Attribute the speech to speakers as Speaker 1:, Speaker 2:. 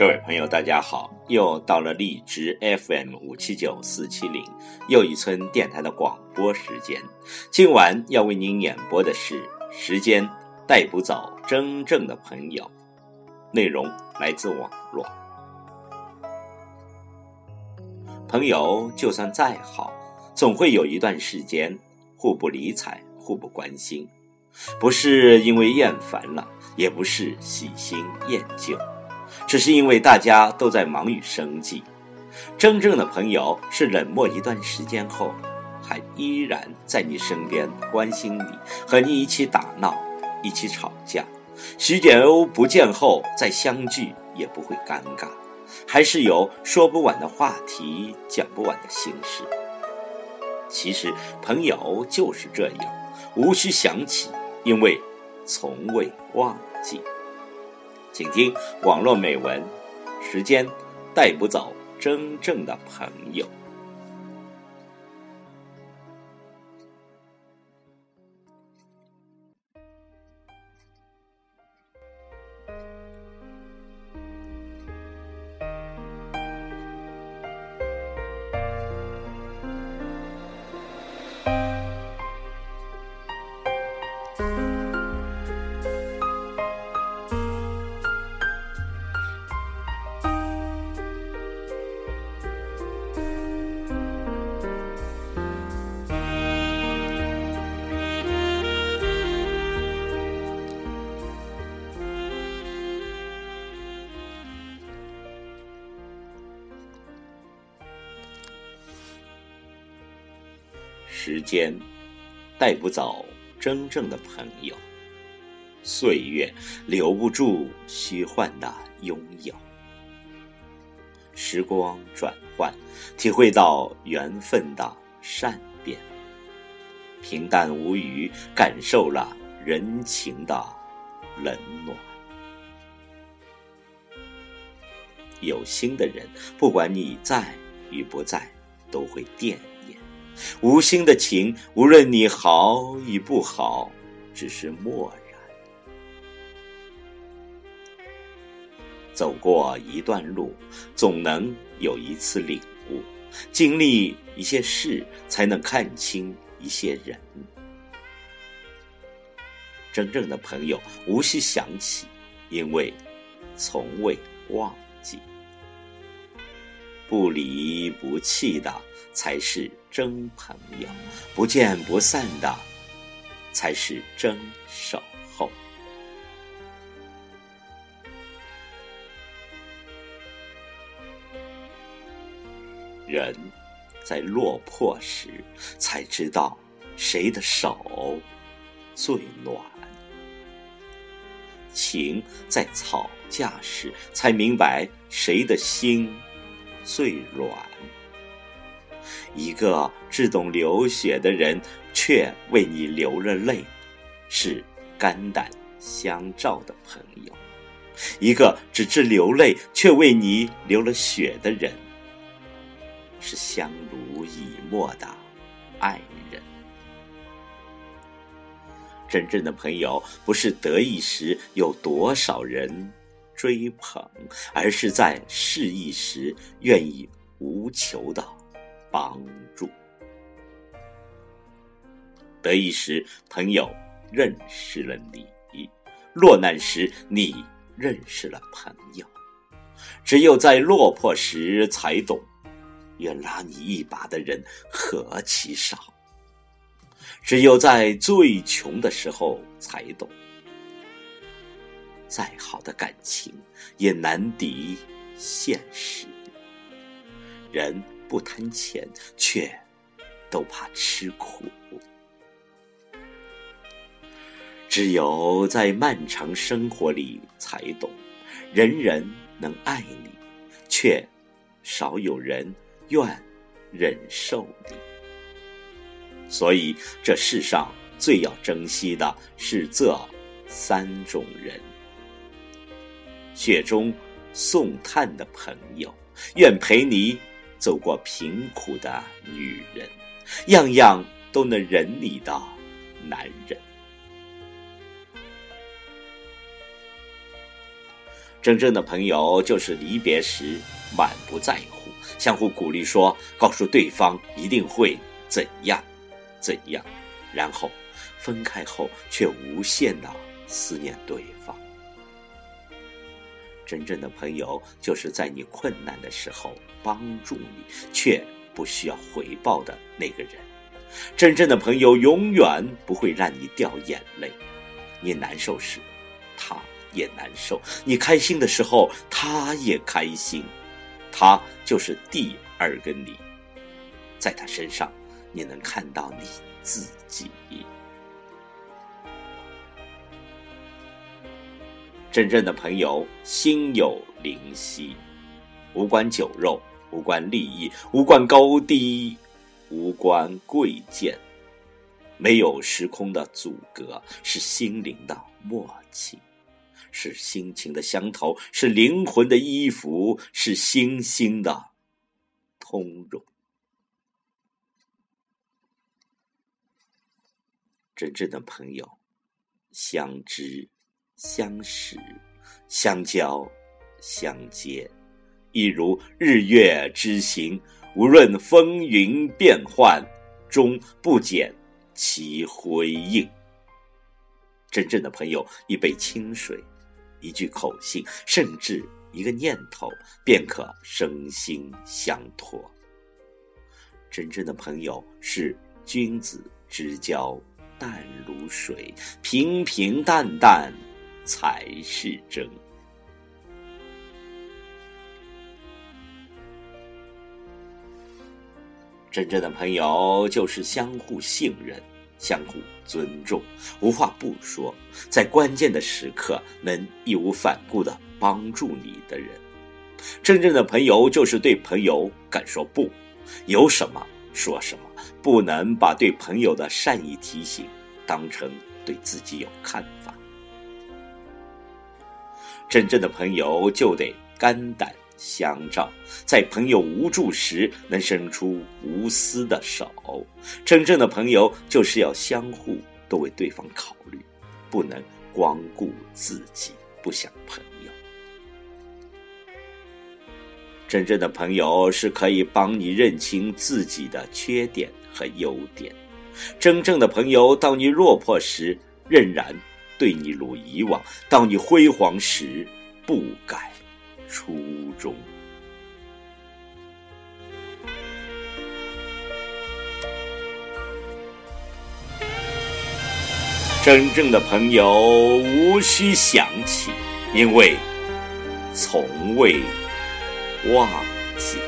Speaker 1: 各位朋友，大家好！又到了荔枝 FM 五七九四七零又一村电台的广播时间。今晚要为您演播的是《时间带不走真正的朋友》，内容来自网络。朋友就算再好，总会有一段时间互不理睬、互不关心，不是因为厌烦了，也不是喜新厌旧。只是因为大家都在忙于生计，真正的朋友是冷漠一段时间后，还依然在你身边关心你，和你一起打闹，一起吵架。徐简欧不见后再相聚也不会尴尬，还是有说不完的话题，讲不完的心事。其实朋友就是这样，无需想起，因为从未忘记。请听网络美文，时间带不走真正的朋友。时间带不走真正的朋友，岁月留不住虚幻的拥有。时光转换，体会到缘分的善变；平淡无语，感受了人情的冷暖。有心的人，不管你在与不在，都会惦。无心的情，无论你好与不好，只是漠然。走过一段路，总能有一次领悟；经历一些事，才能看清一些人。真正的朋友，无需想起，因为从未忘。不离不弃的。才是真朋友，不见不散的才是真守候。人在落魄时才知道谁的手最暖，情在吵架时才明白谁的心最软。一个只懂流血的人，却为你流了泪，是肝胆相照的朋友；一个只知流泪却为你流了血的人，是相濡以沫的爱人。真正的朋友，不是得意时有多少人追捧，而是在失意时愿意无求的。帮助。得意时，朋友认识了你；落难时，你认识了朋友。只有在落魄时，才懂愿拉你一把的人何其少；只有在最穷的时候，才懂再好的感情也难敌现实。人。不贪钱，却都怕吃苦。只有在漫长生活里才懂，人人能爱你，却少有人愿忍受你。所以这世上最要珍惜的是这三种人：雪中送炭的朋友，愿陪你。走过贫苦的女人，样样都能忍你的男人。真正的朋友就是离别时满不在乎，相互鼓励说，告诉对方一定会怎样怎样，然后分开后却无限的思念对方。真正的朋友就是在你困难的时候帮助你，却不需要回报的那个人。真正的朋友永远不会让你掉眼泪，你难受时，他。也难受，你开心的时候，他也开心，他就是第二个你，在他身上，你能看到你自己。真正的朋友心有灵犀，无关酒肉，无关利益，无关高低，无关贵贱，没有时空的阻隔，是心灵的默契。是心情的相投，是灵魂的依附，是心心的通融。真正的朋友，相知、相识、相交、相接，一如日月之行，无论风云变幻，终不减其辉映。真正的朋友，一杯清水。一句口信，甚至一个念头，便可身心相托。真正的朋友是君子之交淡如水，平平淡淡才是真。真正的朋友就是相互信任。相互尊重，无话不说，在关键的时刻能义无反顾的帮助你的人。真正的朋友就是对朋友敢说不，有什么说什么，不能把对朋友的善意提醒当成对自己有看法。真正的朋友就得肝胆。相照，在朋友无助时能伸出无私的手。真正的朋友就是要相互都为对方考虑，不能光顾自己，不想朋友。真正的朋友是可以帮你认清自己的缺点和优点。真正的朋友，到你落魄时仍然对你如以往；到你辉煌时不改。初衷。真正的朋友无需想起，因为从未忘记。